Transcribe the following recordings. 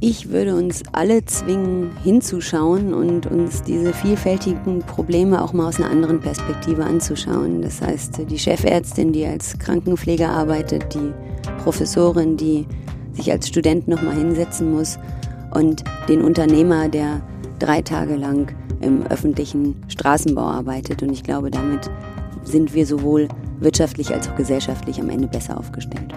Ich würde uns alle zwingen, hinzuschauen und uns diese vielfältigen Probleme auch mal aus einer anderen Perspektive anzuschauen. Das heißt, die Chefärztin, die als Krankenpfleger arbeitet, die Professorin, die sich als Student nochmal hinsetzen muss und den Unternehmer, der drei Tage lang im öffentlichen Straßenbau arbeitet. Und ich glaube, damit sind wir sowohl wirtschaftlich als auch gesellschaftlich am Ende besser aufgestellt.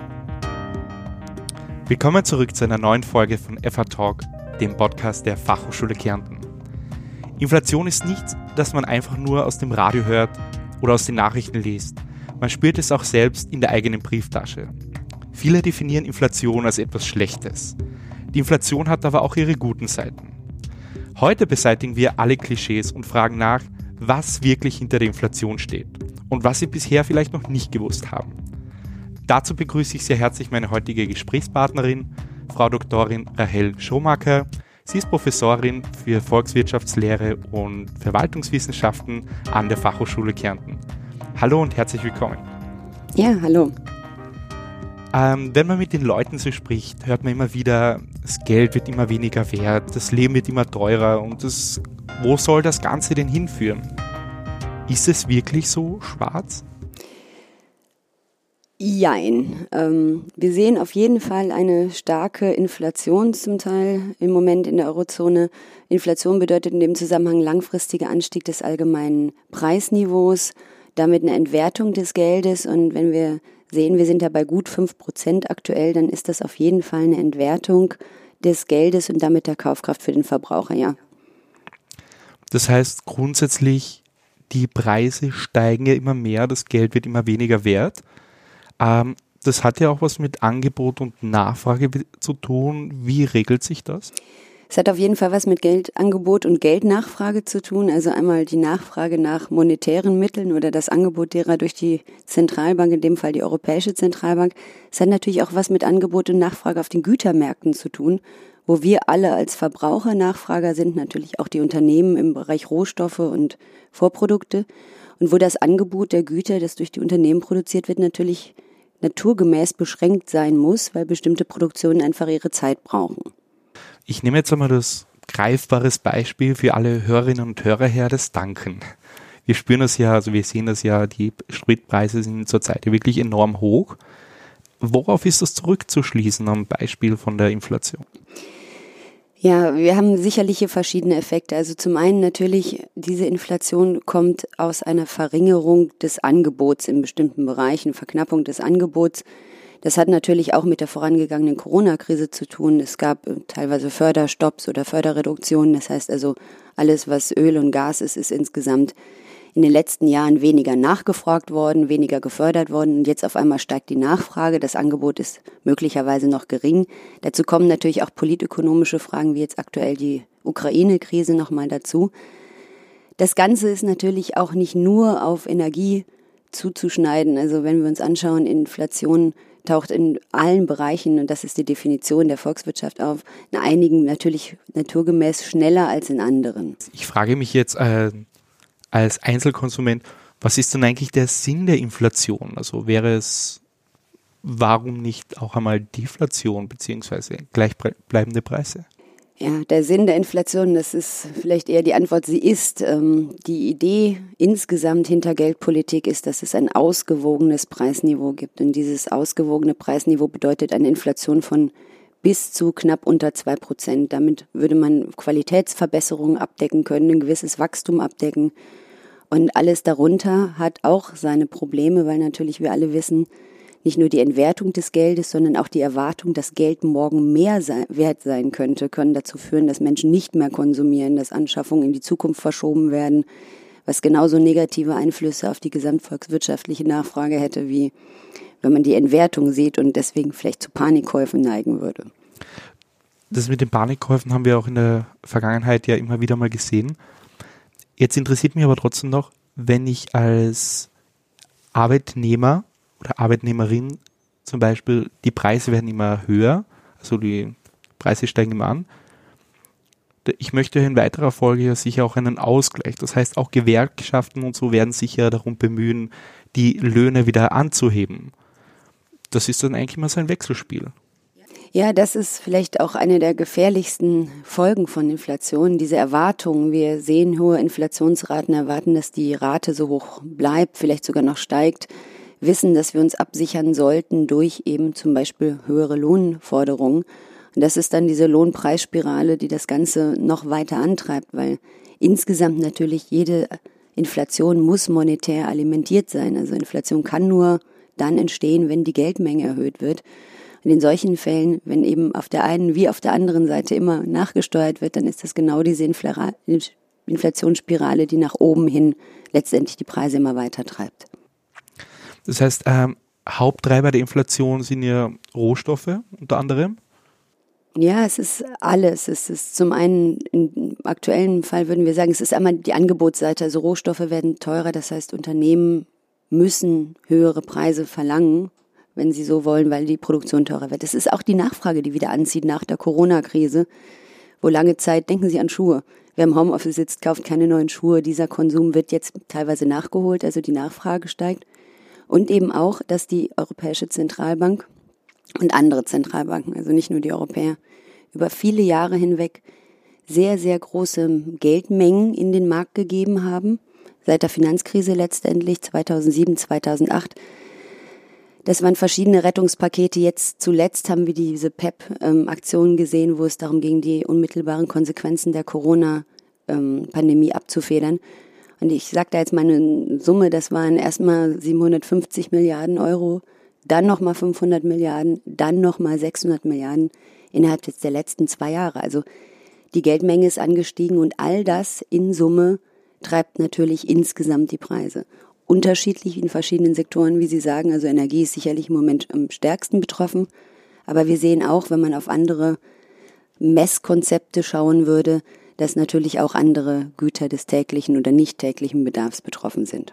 Willkommen zurück zu einer neuen Folge von FA Talk, dem Podcast der Fachhochschule Kärnten. Inflation ist nichts, das man einfach nur aus dem Radio hört oder aus den Nachrichten liest. Man spürt es auch selbst in der eigenen Brieftasche. Viele definieren Inflation als etwas Schlechtes. Die Inflation hat aber auch ihre guten Seiten. Heute beseitigen wir alle Klischees und fragen nach, was wirklich hinter der Inflation steht und was Sie bisher vielleicht noch nicht gewusst haben. Dazu begrüße ich sehr herzlich meine heutige Gesprächspartnerin, Frau Doktorin Rahel Schomaker. Sie ist Professorin für Volkswirtschaftslehre und Verwaltungswissenschaften an der Fachhochschule Kärnten. Hallo und herzlich willkommen. Ja, hallo. Ähm, wenn man mit den Leuten so spricht, hört man immer wieder, das Geld wird immer weniger wert, das Leben wird immer teurer und das, wo soll das Ganze denn hinführen? Ist es wirklich so schwarz? Jein. Ähm, wir sehen auf jeden Fall eine starke Inflation zum Teil im Moment in der Eurozone. Inflation bedeutet in dem Zusammenhang langfristiger Anstieg des allgemeinen Preisniveaus, damit eine Entwertung des Geldes. Und wenn wir sehen, wir sind da bei gut fünf Prozent aktuell, dann ist das auf jeden Fall eine Entwertung des Geldes und damit der Kaufkraft für den Verbraucher, ja. Das heißt grundsätzlich, die Preise steigen ja immer mehr, das Geld wird immer weniger wert. Ähm, das hat ja auch was mit Angebot und Nachfrage zu tun. Wie regelt sich das? Es hat auf jeden Fall was mit Geldangebot und Geldnachfrage zu tun. Also einmal die Nachfrage nach monetären Mitteln oder das Angebot derer durch die Zentralbank, in dem Fall die Europäische Zentralbank. Es hat natürlich auch was mit Angebot und Nachfrage auf den Gütermärkten zu tun, wo wir alle als Verbraucher Nachfrager sind, natürlich auch die Unternehmen im Bereich Rohstoffe und Vorprodukte. Und wo das Angebot der Güter, das durch die Unternehmen produziert wird, natürlich naturgemäß beschränkt sein muss, weil bestimmte Produktionen einfach ihre Zeit brauchen. Ich nehme jetzt einmal das greifbares Beispiel für alle Hörerinnen und Hörer her, das Danken. Wir spüren das ja, also wir sehen das ja, die Spritpreise sind zurzeit wirklich enorm hoch. Worauf ist das zurückzuschließen am Beispiel von der Inflation? Ja, wir haben sicherlich hier verschiedene Effekte. Also zum einen natürlich, diese Inflation kommt aus einer Verringerung des Angebots in bestimmten Bereichen, Verknappung des Angebots. Das hat natürlich auch mit der vorangegangenen Corona-Krise zu tun. Es gab äh, teilweise Förderstopps oder Förderreduktionen. Das heißt also, alles, was Öl und Gas ist, ist insgesamt in den letzten Jahren weniger nachgefragt worden, weniger gefördert worden und jetzt auf einmal steigt die Nachfrage. Das Angebot ist möglicherweise noch gering. Dazu kommen natürlich auch politökonomische Fragen, wie jetzt aktuell die Ukraine-Krise nochmal dazu. Das Ganze ist natürlich auch nicht nur auf Energie zuzuschneiden. Also wenn wir uns anschauen, Inflation taucht in allen Bereichen, und das ist die Definition der Volkswirtschaft auf, in einigen natürlich naturgemäß schneller als in anderen. Ich frage mich jetzt, äh, als Einzelkonsument, was ist denn eigentlich der Sinn der Inflation? Also wäre es, warum nicht auch einmal Deflation beziehungsweise gleichbleibende Preise? Ja, der Sinn der Inflation, das ist vielleicht eher die Antwort, sie ist. Ähm, die Idee insgesamt hinter Geldpolitik ist, dass es ein ausgewogenes Preisniveau gibt. Und dieses ausgewogene Preisniveau bedeutet eine Inflation von bis zu knapp unter zwei Prozent. Damit würde man Qualitätsverbesserungen abdecken können, ein gewisses Wachstum abdecken. Und alles darunter hat auch seine Probleme, weil natürlich wir alle wissen, nicht nur die Entwertung des Geldes, sondern auch die Erwartung, dass Geld morgen mehr sein, wert sein könnte, können dazu führen, dass Menschen nicht mehr konsumieren, dass Anschaffungen in die Zukunft verschoben werden, was genauso negative Einflüsse auf die gesamtvolkswirtschaftliche Nachfrage hätte, wie wenn man die Entwertung sieht und deswegen vielleicht zu Panikkäufen neigen würde. Das mit den Panikkäufen haben wir auch in der Vergangenheit ja immer wieder mal gesehen. Jetzt interessiert mich aber trotzdem noch, wenn ich als Arbeitnehmer oder Arbeitnehmerin zum Beispiel, die Preise werden immer höher, also die Preise steigen immer an. Ich möchte in weiterer Folge ja sicher auch einen Ausgleich. Das heißt, auch Gewerkschaften und so werden sich ja darum bemühen, die Löhne wieder anzuheben. Das ist dann eigentlich immer so ein Wechselspiel. Ja, das ist vielleicht auch eine der gefährlichsten Folgen von Inflation, diese Erwartungen. Wir sehen hohe Inflationsraten, erwarten, dass die Rate so hoch bleibt, vielleicht sogar noch steigt, wissen, dass wir uns absichern sollten durch eben zum Beispiel höhere Lohnforderungen. Und das ist dann diese Lohnpreisspirale, die das Ganze noch weiter antreibt, weil insgesamt natürlich jede Inflation muss monetär alimentiert sein. Also Inflation kann nur dann entstehen, wenn die Geldmenge erhöht wird. Und in solchen Fällen, wenn eben auf der einen wie auf der anderen Seite immer nachgesteuert wird, dann ist das genau diese Inflationsspirale, die nach oben hin letztendlich die Preise immer weiter treibt. Das heißt, ähm, Haupttreiber der Inflation sind ja Rohstoffe unter anderem. Ja, es ist alles. Es ist zum einen, im aktuellen Fall würden wir sagen, es ist einmal die Angebotsseite. Also Rohstoffe werden teurer, das heißt Unternehmen müssen höhere Preise verlangen wenn Sie so wollen, weil die Produktion teurer wird. Es ist auch die Nachfrage, die wieder anzieht nach der Corona-Krise, wo lange Zeit, denken Sie an Schuhe. Wer im Homeoffice sitzt, kauft keine neuen Schuhe. Dieser Konsum wird jetzt teilweise nachgeholt, also die Nachfrage steigt. Und eben auch, dass die Europäische Zentralbank und andere Zentralbanken, also nicht nur die Europäer, über viele Jahre hinweg sehr, sehr große Geldmengen in den Markt gegeben haben. Seit der Finanzkrise letztendlich 2007, 2008 das waren verschiedene Rettungspakete. Jetzt zuletzt haben wir diese PEP-Aktionen gesehen, wo es darum ging, die unmittelbaren Konsequenzen der Corona-Pandemie abzufedern. Und ich sage da jetzt mal eine Summe, das waren erstmal 750 Milliarden Euro, dann nochmal 500 Milliarden, dann nochmal 600 Milliarden innerhalb jetzt der letzten zwei Jahre. Also die Geldmenge ist angestiegen und all das in Summe treibt natürlich insgesamt die Preise unterschiedlich in verschiedenen Sektoren, wie Sie sagen. Also Energie ist sicherlich im Moment am stärksten betroffen. Aber wir sehen auch, wenn man auf andere Messkonzepte schauen würde, dass natürlich auch andere Güter des täglichen oder nicht täglichen Bedarfs betroffen sind.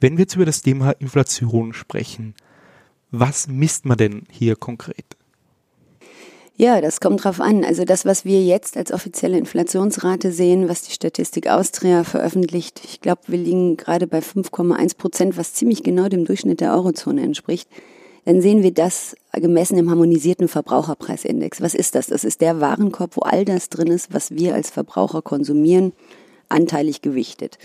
Wenn wir jetzt über das Thema Inflation sprechen, was misst man denn hier konkret? Ja, das kommt drauf an. Also das, was wir jetzt als offizielle Inflationsrate sehen, was die Statistik Austria veröffentlicht, ich glaube, wir liegen gerade bei 5,1 Prozent, was ziemlich genau dem Durchschnitt der Eurozone entspricht. Dann sehen wir das gemessen im harmonisierten Verbraucherpreisindex. Was ist das? Das ist der Warenkorb, wo all das drin ist, was wir als Verbraucher konsumieren, anteilig gewichtet.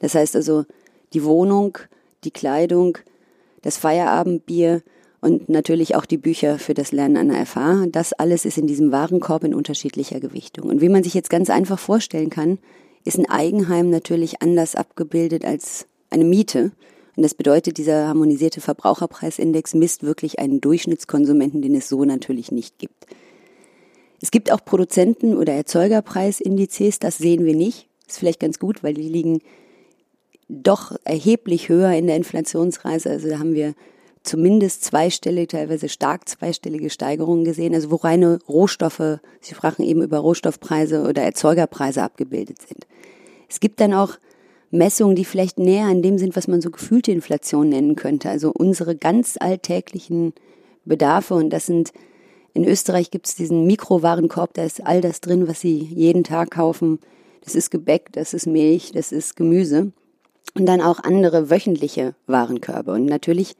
Das heißt also die Wohnung, die Kleidung, das Feierabendbier, und natürlich auch die Bücher für das Lernen an der FH. Das alles ist in diesem Warenkorb in unterschiedlicher Gewichtung. Und wie man sich jetzt ganz einfach vorstellen kann, ist ein Eigenheim natürlich anders abgebildet als eine Miete. Und das bedeutet, dieser harmonisierte Verbraucherpreisindex misst wirklich einen Durchschnittskonsumenten, den es so natürlich nicht gibt. Es gibt auch Produzenten- oder Erzeugerpreisindizes, das sehen wir nicht. Ist vielleicht ganz gut, weil die liegen doch erheblich höher in der Inflationsreise. Also da haben wir zumindest zweistellige, teilweise stark zweistellige Steigerungen gesehen, also wo reine Rohstoffe, Sie sprachen eben über Rohstoffpreise oder Erzeugerpreise abgebildet sind. Es gibt dann auch Messungen, die vielleicht näher an dem sind, was man so gefühlte Inflation nennen könnte, also unsere ganz alltäglichen Bedarfe und das sind in Österreich gibt es diesen Mikrowarenkorb, da ist all das drin, was Sie jeden Tag kaufen. Das ist Gebäck, das ist Milch, das ist Gemüse. Und dann auch andere wöchentliche Warenkörbe. Und natürlich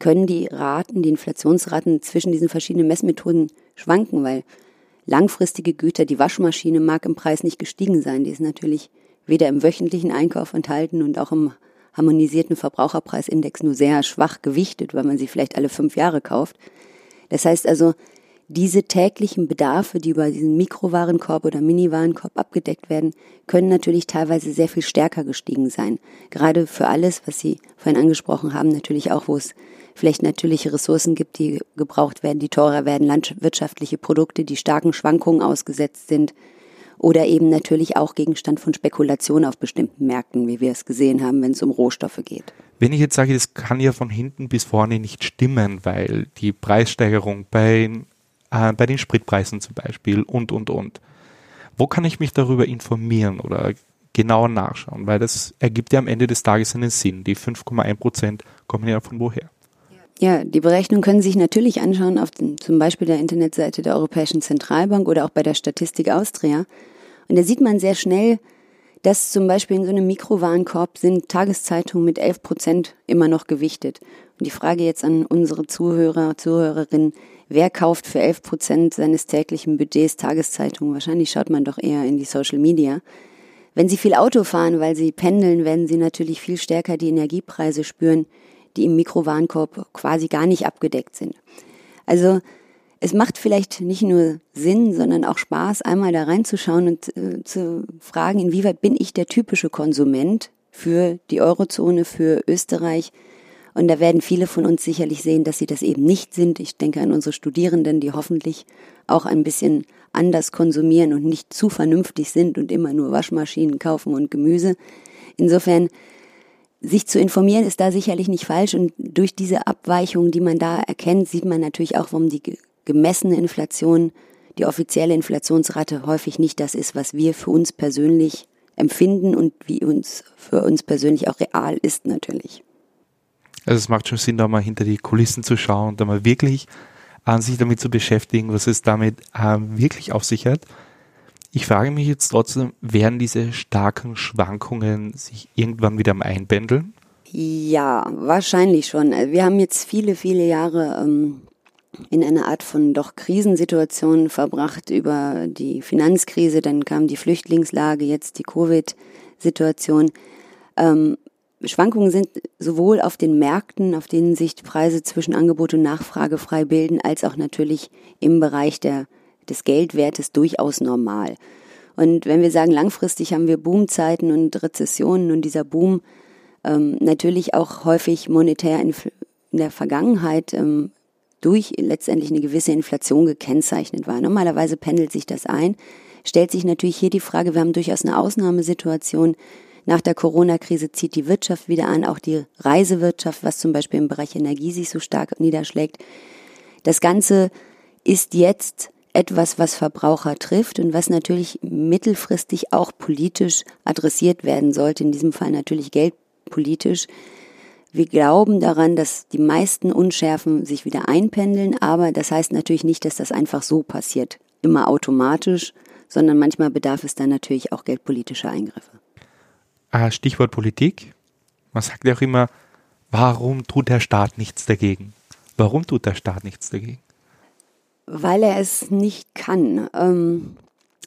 können die Raten, die Inflationsraten zwischen diesen verschiedenen Messmethoden schwanken, weil langfristige Güter, die Waschmaschine mag im Preis nicht gestiegen sein. Die ist natürlich weder im wöchentlichen Einkauf enthalten und auch im harmonisierten Verbraucherpreisindex nur sehr schwach gewichtet, weil man sie vielleicht alle fünf Jahre kauft. Das heißt also, diese täglichen Bedarfe, die über diesen Mikrowarenkorb oder Miniwarenkorb abgedeckt werden, können natürlich teilweise sehr viel stärker gestiegen sein. Gerade für alles, was Sie vorhin angesprochen haben, natürlich auch, wo es vielleicht natürliche Ressourcen gibt, die gebraucht werden, die teurer werden, landwirtschaftliche Produkte, die starken Schwankungen ausgesetzt sind oder eben natürlich auch Gegenstand von Spekulation auf bestimmten Märkten, wie wir es gesehen haben, wenn es um Rohstoffe geht. Wenn ich jetzt sage, das kann ja von hinten bis vorne nicht stimmen, weil die Preissteigerung bei äh, bei den Spritpreisen zum Beispiel und, und, und. Wo kann ich mich darüber informieren oder genauer nachschauen? Weil das ergibt ja am Ende des Tages einen Sinn. Die 5,1 Prozent kommen ja von woher? Ja, die Berechnung können Sie sich natürlich anschauen auf den, zum Beispiel der Internetseite der Europäischen Zentralbank oder auch bei der Statistik Austria. Und da sieht man sehr schnell, dass zum Beispiel in so einem Mikrowarenkorb sind Tageszeitungen mit 11 Prozent immer noch gewichtet. die Frage jetzt an unsere Zuhörer, Zuhörerinnen, wer kauft für 11 Prozent seines täglichen Budgets Tageszeitungen? Wahrscheinlich schaut man doch eher in die Social Media. Wenn Sie viel Auto fahren, weil Sie pendeln, werden Sie natürlich viel stärker die Energiepreise spüren, die im Mikrowarenkorb quasi gar nicht abgedeckt sind. Also es macht vielleicht nicht nur Sinn, sondern auch Spaß, einmal da reinzuschauen und äh, zu fragen, inwieweit bin ich der typische Konsument für die Eurozone, für Österreich. Und da werden viele von uns sicherlich sehen, dass sie das eben nicht sind. Ich denke an unsere Studierenden, die hoffentlich auch ein bisschen anders konsumieren und nicht zu vernünftig sind und immer nur Waschmaschinen kaufen und Gemüse. Insofern sich zu informieren ist da sicherlich nicht falsch und durch diese Abweichung, die man da erkennt, sieht man natürlich auch, warum die gemessene Inflation, die offizielle Inflationsrate häufig nicht das ist, was wir für uns persönlich empfinden und wie uns für uns persönlich auch real ist natürlich. Also es macht schon Sinn, da mal hinter die Kulissen zu schauen und da mal wirklich an sich damit zu beschäftigen, was es damit ähm, wirklich auf sich hat. Ich frage mich jetzt trotzdem, werden diese starken Schwankungen sich irgendwann wieder am Einpendeln? Ja, wahrscheinlich schon. Wir haben jetzt viele, viele Jahre ähm, in einer Art von doch Krisensituation verbracht über die Finanzkrise, dann kam die Flüchtlingslage, jetzt die Covid-Situation. Ähm, Schwankungen sind sowohl auf den Märkten, auf denen sich Preise zwischen Angebot und Nachfrage frei bilden, als auch natürlich im Bereich der des Geldwertes durchaus normal. Und wenn wir sagen, langfristig haben wir Boomzeiten und Rezessionen und dieser Boom ähm, natürlich auch häufig monetär in, in der Vergangenheit ähm, durch letztendlich eine gewisse Inflation gekennzeichnet war. Normalerweise pendelt sich das ein. Stellt sich natürlich hier die Frage, wir haben durchaus eine Ausnahmesituation. Nach der Corona-Krise zieht die Wirtschaft wieder an, auch die Reisewirtschaft, was zum Beispiel im Bereich Energie sich so stark niederschlägt. Das Ganze ist jetzt etwas, was Verbraucher trifft und was natürlich mittelfristig auch politisch adressiert werden sollte, in diesem Fall natürlich geldpolitisch. Wir glauben daran, dass die meisten Unschärfen sich wieder einpendeln, aber das heißt natürlich nicht, dass das einfach so passiert, immer automatisch, sondern manchmal bedarf es dann natürlich auch geldpolitischer Eingriffe. Ah, Stichwort Politik. Man sagt ja auch immer, warum tut der Staat nichts dagegen? Warum tut der Staat nichts dagegen? Weil er es nicht kann. Ähm,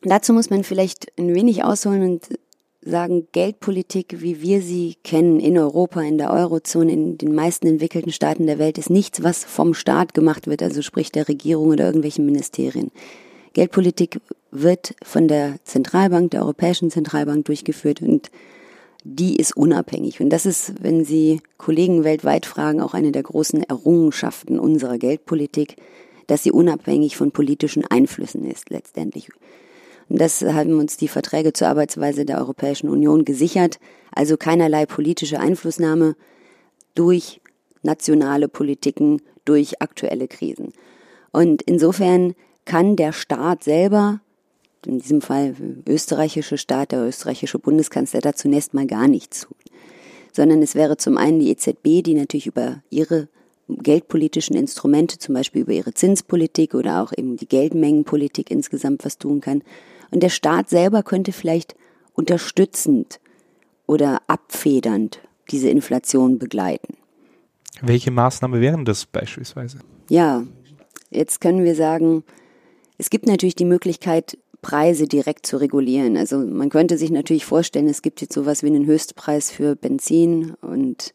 dazu muss man vielleicht ein wenig ausholen und sagen, Geldpolitik, wie wir sie kennen in Europa, in der Eurozone, in den meisten entwickelten Staaten der Welt, ist nichts, was vom Staat gemacht wird, also sprich der Regierung oder irgendwelchen Ministerien. Geldpolitik wird von der Zentralbank, der Europäischen Zentralbank durchgeführt und die ist unabhängig. Und das ist, wenn Sie Kollegen weltweit fragen, auch eine der großen Errungenschaften unserer Geldpolitik, dass sie unabhängig von politischen Einflüssen ist letztendlich. Und das haben uns die Verträge zur Arbeitsweise der Europäischen Union gesichert, also keinerlei politische Einflussnahme durch nationale Politiken, durch aktuelle Krisen. Und insofern kann der Staat selber, in diesem Fall österreichische Staat, der österreichische Bundeskanzler, da zunächst mal gar nichts tun. Sondern es wäre zum einen die EZB, die natürlich über ihre geldpolitischen Instrumente, zum Beispiel über ihre Zinspolitik oder auch eben die Geldmengenpolitik insgesamt was tun kann. Und der Staat selber könnte vielleicht unterstützend oder abfedernd diese Inflation begleiten. Welche Maßnahme wären das beispielsweise? Ja, jetzt können wir sagen, es gibt natürlich die Möglichkeit, Preise direkt zu regulieren. Also man könnte sich natürlich vorstellen, es gibt jetzt sowas wie einen Höchstpreis für Benzin und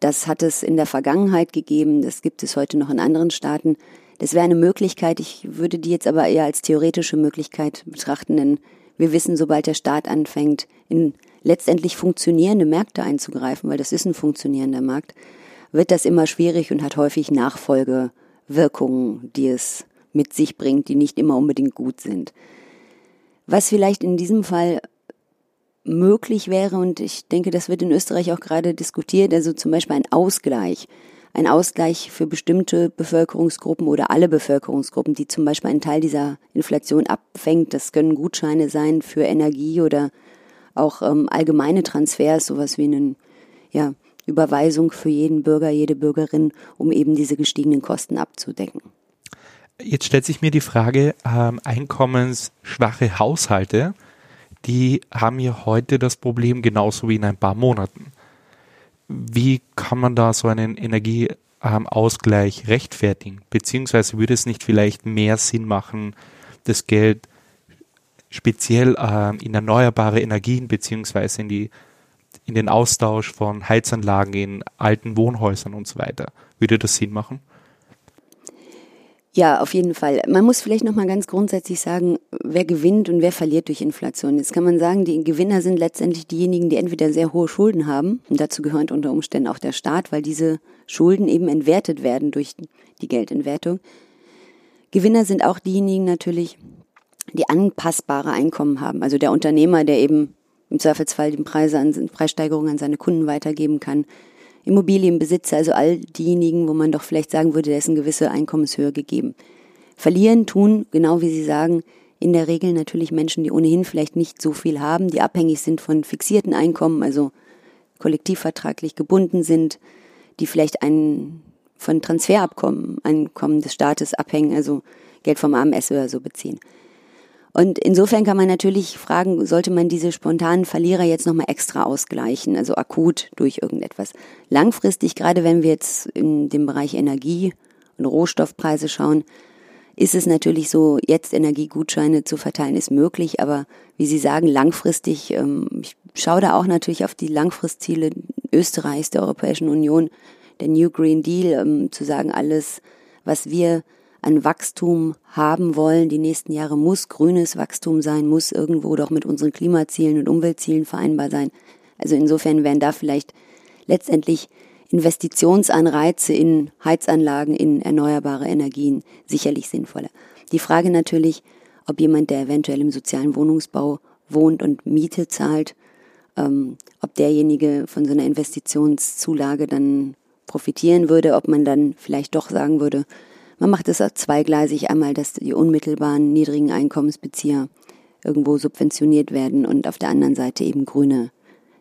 das hat es in der Vergangenheit gegeben, das gibt es heute noch in anderen Staaten. Das wäre eine Möglichkeit, ich würde die jetzt aber eher als theoretische Möglichkeit betrachten, denn wir wissen, sobald der Staat anfängt, in letztendlich funktionierende Märkte einzugreifen, weil das ist ein funktionierender Markt, wird das immer schwierig und hat häufig Nachfolgewirkungen, die es mit sich bringt, die nicht immer unbedingt gut sind. Was vielleicht in diesem Fall möglich wäre, und ich denke, das wird in Österreich auch gerade diskutiert, also zum Beispiel ein Ausgleich. Ein Ausgleich für bestimmte Bevölkerungsgruppen oder alle Bevölkerungsgruppen, die zum Beispiel einen Teil dieser Inflation abfängt. Das können Gutscheine sein für Energie oder auch ähm, allgemeine Transfers, sowas wie eine ja, Überweisung für jeden Bürger, jede Bürgerin, um eben diese gestiegenen Kosten abzudecken. Jetzt stellt sich mir die Frage, ähm, einkommensschwache Haushalte die haben ja heute das Problem genauso wie in ein paar Monaten. Wie kann man da so einen Energie, ähm, Ausgleich rechtfertigen? Beziehungsweise würde es nicht vielleicht mehr Sinn machen, das Geld speziell ähm, in erneuerbare Energien beziehungsweise in die in den Austausch von Heizanlagen in alten Wohnhäusern und so weiter. Würde das Sinn machen? Ja, auf jeden Fall. Man muss vielleicht noch mal ganz grundsätzlich sagen, wer gewinnt und wer verliert durch Inflation. Jetzt kann man sagen, die Gewinner sind letztendlich diejenigen, die entweder sehr hohe Schulden haben, und dazu gehört unter Umständen auch der Staat, weil diese Schulden eben entwertet werden durch die Geldentwertung. Gewinner sind auch diejenigen natürlich, die anpassbare Einkommen haben. Also der Unternehmer, der eben im Zweifelsfall die Preise an, Preissteigerungen an seine Kunden weitergeben kann Immobilienbesitzer, also all diejenigen, wo man doch vielleicht sagen würde, da ist eine gewisse Einkommenshöhe gegeben. Verlieren tun, genau wie Sie sagen, in der Regel natürlich Menschen, die ohnehin vielleicht nicht so viel haben, die abhängig sind von fixierten Einkommen, also kollektivvertraglich gebunden sind, die vielleicht einen von Transferabkommen, Einkommen des Staates abhängen, also Geld vom AMS oder so beziehen. Und insofern kann man natürlich fragen, sollte man diese spontanen Verlierer jetzt nochmal extra ausgleichen, also akut durch irgendetwas. Langfristig, gerade wenn wir jetzt in dem Bereich Energie und Rohstoffpreise schauen, ist es natürlich so, jetzt Energiegutscheine zu verteilen ist möglich, aber wie Sie sagen, langfristig, ähm, ich schaue da auch natürlich auf die Langfristziele Österreichs, der Europäischen Union, der New Green Deal, ähm, zu sagen, alles, was wir an Wachstum haben wollen. Die nächsten Jahre muss grünes Wachstum sein, muss irgendwo doch mit unseren Klimazielen und Umweltzielen vereinbar sein. Also insofern wären da vielleicht letztendlich Investitionsanreize in Heizanlagen, in erneuerbare Energien sicherlich sinnvoller. Die Frage natürlich, ob jemand, der eventuell im sozialen Wohnungsbau wohnt und Miete zahlt, ähm, ob derjenige von so einer Investitionszulage dann profitieren würde, ob man dann vielleicht doch sagen würde, man macht es auch zweigleisig, einmal, dass die unmittelbaren niedrigen Einkommensbezieher irgendwo subventioniert werden und auf der anderen Seite eben grüne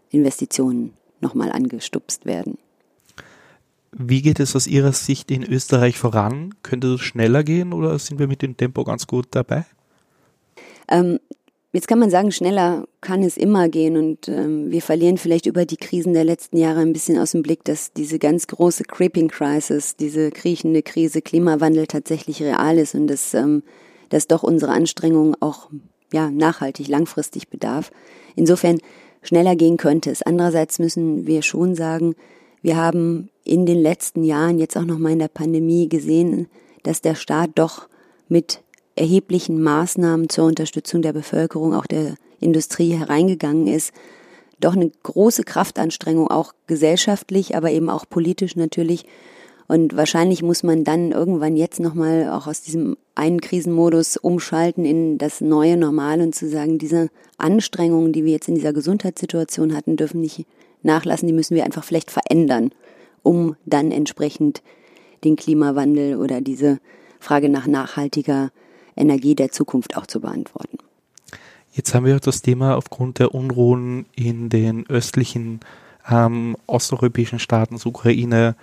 Investitionen nochmal angestupst werden. Wie geht es aus Ihrer Sicht in Österreich voran? Könnte es schneller gehen oder sind wir mit dem Tempo ganz gut dabei? Ähm, Jetzt kann man sagen, schneller kann es immer gehen und ähm, wir verlieren vielleicht über die Krisen der letzten Jahre ein bisschen aus dem Blick, dass diese ganz große Creeping Crisis, diese kriechende Krise Klimawandel tatsächlich real ist und dass, ähm, dass doch unsere Anstrengungen auch ja, nachhaltig, langfristig bedarf. Insofern schneller gehen könnte es. Andererseits müssen wir schon sagen, wir haben in den letzten Jahren, jetzt auch nochmal in der Pandemie gesehen, dass der Staat doch mit erheblichen Maßnahmen zur Unterstützung der Bevölkerung, auch der Industrie hereingegangen ist, doch eine große Kraftanstrengung, auch gesellschaftlich, aber eben auch politisch natürlich. Und wahrscheinlich muss man dann irgendwann jetzt nochmal auch aus diesem einen Krisenmodus umschalten in das neue Normal und zu sagen, diese Anstrengungen, die wir jetzt in dieser Gesundheitssituation hatten, dürfen nicht nachlassen, die müssen wir einfach vielleicht verändern, um dann entsprechend den Klimawandel oder diese Frage nach nachhaltiger Energie der Zukunft auch zu beantworten. Jetzt haben wir das Thema aufgrund der Unruhen in den östlichen ähm, osteuropäischen Staaten, Ukraine,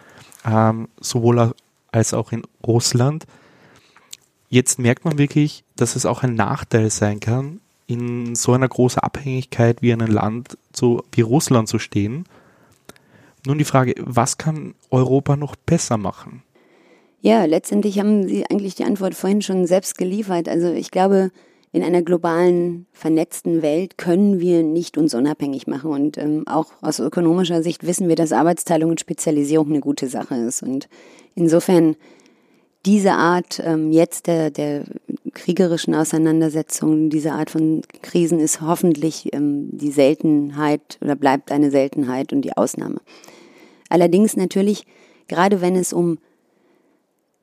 ähm, sowohl als auch in Russland. Jetzt merkt man wirklich, dass es auch ein Nachteil sein kann, in so einer großen Abhängigkeit wie einem Land zu, wie Russland zu stehen. Nun die Frage, was kann Europa noch besser machen? Ja, letztendlich haben Sie eigentlich die Antwort vorhin schon selbst geliefert. Also ich glaube, in einer globalen, vernetzten Welt können wir nicht uns unabhängig machen. Und ähm, auch aus ökonomischer Sicht wissen wir, dass Arbeitsteilung und Spezialisierung eine gute Sache ist. Und insofern diese Art ähm, jetzt der, der kriegerischen Auseinandersetzung, diese Art von Krisen ist hoffentlich ähm, die Seltenheit oder bleibt eine Seltenheit und die Ausnahme. Allerdings natürlich, gerade wenn es um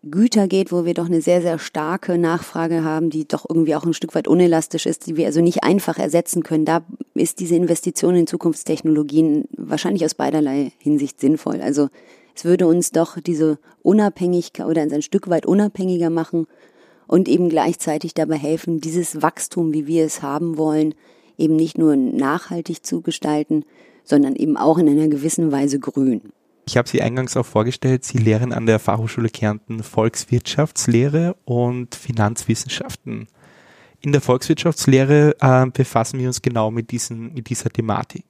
Güter geht, wo wir doch eine sehr, sehr starke Nachfrage haben, die doch irgendwie auch ein Stück weit unelastisch ist, die wir also nicht einfach ersetzen können. Da ist diese Investition in Zukunftstechnologien wahrscheinlich aus beiderlei Hinsicht sinnvoll. Also es würde uns doch diese Unabhängigkeit oder ein Stück weit unabhängiger machen und eben gleichzeitig dabei helfen, dieses Wachstum, wie wir es haben wollen, eben nicht nur nachhaltig zu gestalten, sondern eben auch in einer gewissen Weise grün. Ich habe Sie eingangs auch vorgestellt, Sie lehren an der Fachhochschule Kärnten Volkswirtschaftslehre und Finanzwissenschaften. In der Volkswirtschaftslehre äh, befassen wir uns genau mit, diesen, mit dieser Thematik.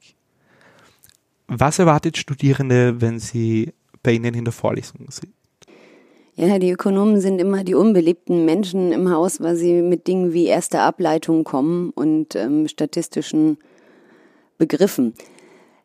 Was erwartet Studierende, wenn sie bei Ihnen in der Vorlesung Ja, die Ökonomen sind immer die unbeliebten Menschen im Haus, weil sie mit Dingen wie erste Ableitung kommen und ähm, statistischen Begriffen.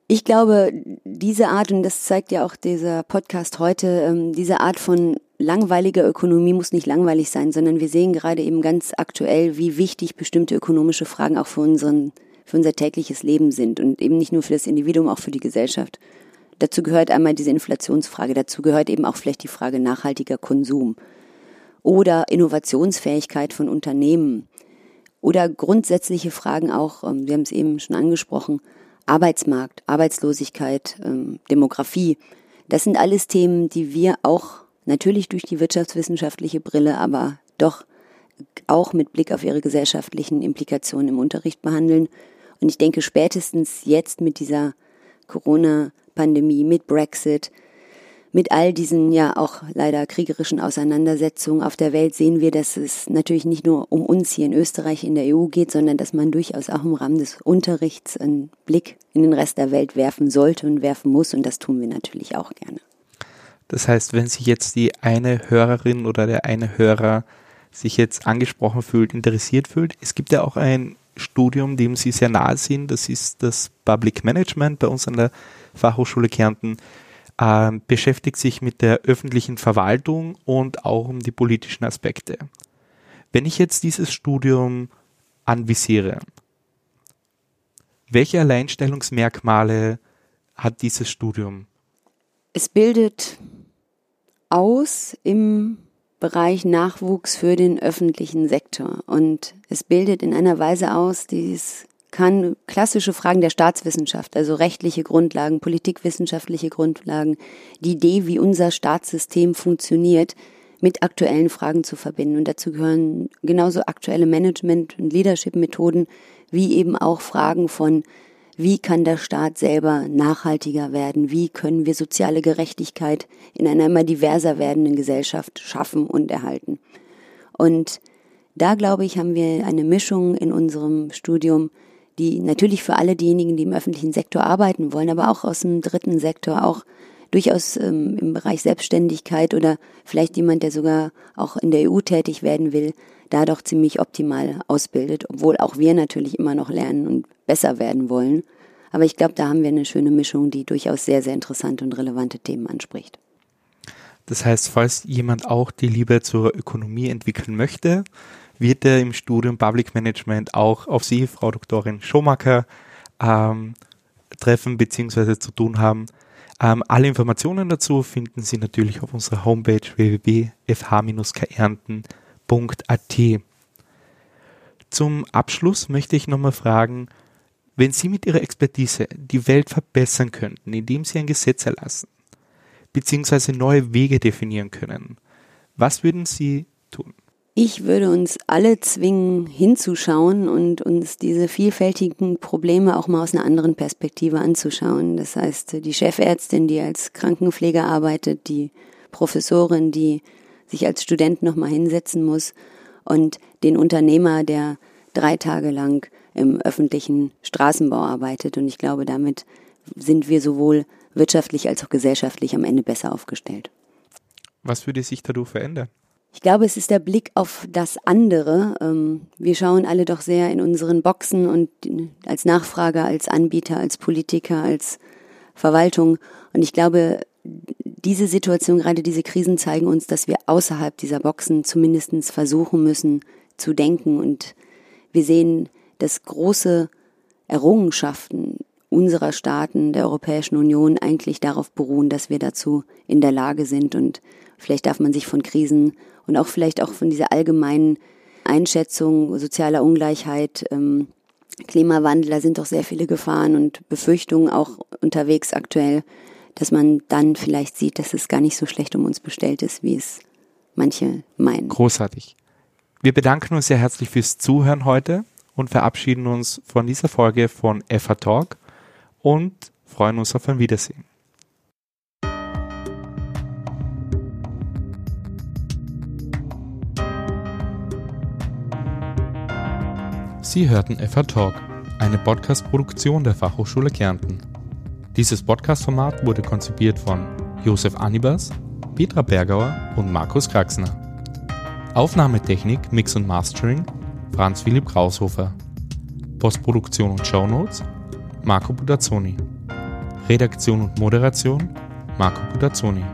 Ich glaube, diese Art, und das zeigt ja auch dieser Podcast heute, ähm, diese Art von langweiliger Ökonomie muss nicht langweilig sein, sondern wir sehen gerade eben ganz aktuell, wie wichtig bestimmte ökonomische Fragen auch für unseren, für unser tägliches Leben sind und eben nicht nur für das Individuum, auch für die Gesellschaft. Dazu gehört einmal diese Inflationsfrage, dazu gehört eben auch vielleicht die Frage nachhaltiger Konsum oder Innovationsfähigkeit von Unternehmen oder grundsätzliche Fragen auch, ähm, wir haben es eben schon angesprochen, Arbeitsmarkt, Arbeitslosigkeit, ähm, Demografie. Das sind alles Themen, die wir auch natürlich durch die wirtschaftswissenschaftliche Brille, aber doch auch mit Blick auf ihre gesellschaftlichen Implikationen im Unterricht behandeln. Und ich denke, spätestens jetzt mit dieser Corona Pandemie, mit Brexit, mit all diesen ja auch leider kriegerischen Auseinandersetzungen auf der Welt sehen wir, dass es natürlich nicht nur um uns hier in Österreich in der EU geht, sondern dass man durchaus auch im Rahmen des Unterrichts einen Blick in den Rest der Welt werfen sollte und werfen muss. Und das tun wir natürlich auch gerne. Das heißt, wenn sich jetzt die eine Hörerin oder der eine Hörer sich jetzt angesprochen fühlt, interessiert fühlt, es gibt ja auch ein Studium, dem Sie sehr nahe sind, das ist das Public Management bei uns an der Fachhochschule Kärnten, äh, beschäftigt sich mit der öffentlichen Verwaltung und auch um die politischen Aspekte. Wenn ich jetzt dieses Studium anvisiere, welche Alleinstellungsmerkmale hat dieses Studium? Es bildet aus im Bereich Nachwuchs für den öffentlichen Sektor und es bildet in einer Weise aus, die es kann klassische Fragen der Staatswissenschaft, also rechtliche Grundlagen, politikwissenschaftliche Grundlagen, die Idee, wie unser Staatssystem funktioniert, mit aktuellen Fragen zu verbinden. Und dazu gehören genauso aktuelle Management- und Leadership-Methoden, wie eben auch Fragen von, wie kann der Staat selber nachhaltiger werden? Wie können wir soziale Gerechtigkeit in einer immer diverser werdenden Gesellschaft schaffen und erhalten? Und da, glaube ich, haben wir eine Mischung in unserem Studium, die natürlich für alle diejenigen, die im öffentlichen Sektor arbeiten wollen, aber auch aus dem dritten Sektor, auch durchaus ähm, im Bereich Selbstständigkeit oder vielleicht jemand, der sogar auch in der EU tätig werden will, da doch ziemlich optimal ausbildet, obwohl auch wir natürlich immer noch lernen und besser werden wollen. Aber ich glaube, da haben wir eine schöne Mischung, die durchaus sehr, sehr interessante und relevante Themen anspricht. Das heißt, falls jemand auch die Liebe zur Ökonomie entwickeln möchte, wird er im Studium Public Management auch auf Sie, Frau Doktorin Schomacker, ähm, treffen bzw. zu tun haben. Ähm, alle Informationen dazu finden Sie natürlich auf unserer Homepage www.fh-kärnten.at. Zum Abschluss möchte ich nochmal fragen, wenn Sie mit Ihrer Expertise die Welt verbessern könnten, indem Sie ein Gesetz erlassen, beziehungsweise neue Wege definieren können, was würden Sie? Ich würde uns alle zwingen, hinzuschauen und uns diese vielfältigen Probleme auch mal aus einer anderen Perspektive anzuschauen. Das heißt, die Chefärztin, die als Krankenpfleger arbeitet, die Professorin, die sich als Student nochmal hinsetzen muss und den Unternehmer, der drei Tage lang im öffentlichen Straßenbau arbeitet. Und ich glaube, damit sind wir sowohl wirtschaftlich als auch gesellschaftlich am Ende besser aufgestellt. Was würde sich dadurch verändern? Ich glaube, es ist der Blick auf das andere. Ähm, wir schauen alle doch sehr in unseren Boxen und als Nachfrager, als Anbieter, als Politiker, als Verwaltung. Und ich glaube, diese Situation, gerade diese Krisen zeigen uns, dass wir außerhalb dieser Boxen zumindest versuchen müssen zu denken. Und wir sehen, dass große Errungenschaften unserer Staaten der Europäischen Union eigentlich darauf beruhen, dass wir dazu in der Lage sind. Und vielleicht darf man sich von Krisen und auch vielleicht auch von dieser allgemeinen Einschätzung sozialer Ungleichheit, ähm, Klimawandel, da sind doch sehr viele Gefahren und Befürchtungen auch unterwegs aktuell, dass man dann vielleicht sieht, dass es gar nicht so schlecht um uns bestellt ist, wie es manche meinen. Großartig. Wir bedanken uns sehr herzlich fürs Zuhören heute und verabschieden uns von dieser Folge von FA Talk und freuen uns auf ein Wiedersehen. Sie hörten FH Talk, eine Podcast-Produktion der Fachhochschule Kärnten. Dieses Podcast-Format wurde konzipiert von Josef Anibas, Petra Bergauer und Markus Kraxner. Aufnahmetechnik, Mix und Mastering Franz Philipp Kraushofer. Postproduktion und Shownotes Marco Budazzoni. Redaktion und Moderation Marco Budazzoni.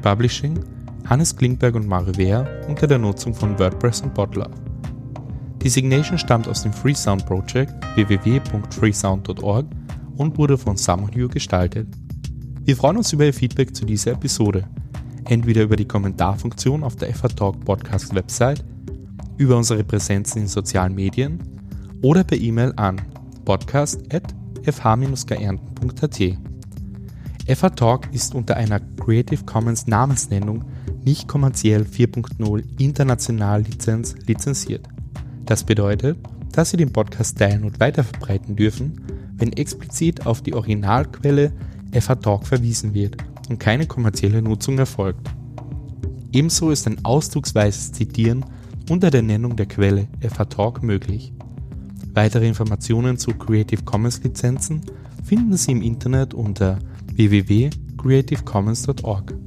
Publishing Hannes Klingberg und Mario Wehr unter der Nutzung von WordPress und Botlove. Die Signation stammt aus dem Freesound Project www.freesound.org und wurde von Samuel gestaltet. Wir freuen uns über Ihr Feedback zu dieser Episode, entweder über die Kommentarfunktion auf der FH Talk Podcast Website über unsere Präsenzen in sozialen Medien oder per E-Mail an podcast.fh-geernten.at. FH Talk ist unter einer Creative Commons Namensnennung nicht kommerziell 4.0 international Lizenz lizenziert. Das bedeutet, dass Sie den Podcast teilen und weiterverbreiten dürfen, wenn explizit auf die Originalquelle FH Talk verwiesen wird und keine kommerzielle Nutzung erfolgt. Ebenso ist ein ausdrucksweises Zitieren unter der Nennung der Quelle FH Talk möglich. Weitere Informationen zu Creative Commons Lizenzen finden Sie im Internet unter www.creativecommons.org.